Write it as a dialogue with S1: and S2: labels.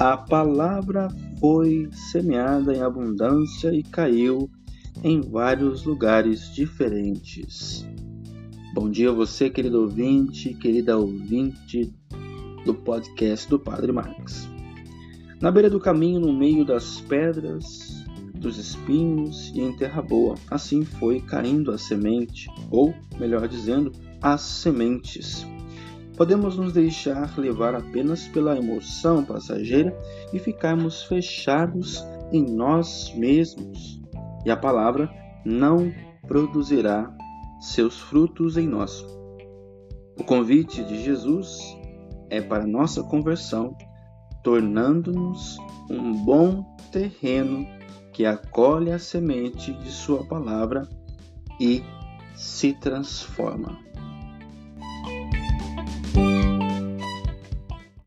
S1: A palavra foi semeada em abundância e caiu em vários lugares diferentes. Bom dia a você, querido ouvinte, querida ouvinte do podcast do Padre Marx. Na beira do caminho, no meio das pedras, dos espinhos e em terra boa, assim foi caindo a semente, ou, melhor dizendo, as sementes. Podemos nos deixar levar apenas pela emoção passageira e ficarmos fechados em nós mesmos, e a palavra não produzirá seus frutos em nós. O convite de Jesus é para nossa conversão, tornando-nos um bom terreno que acolhe a semente de Sua palavra e se transforma.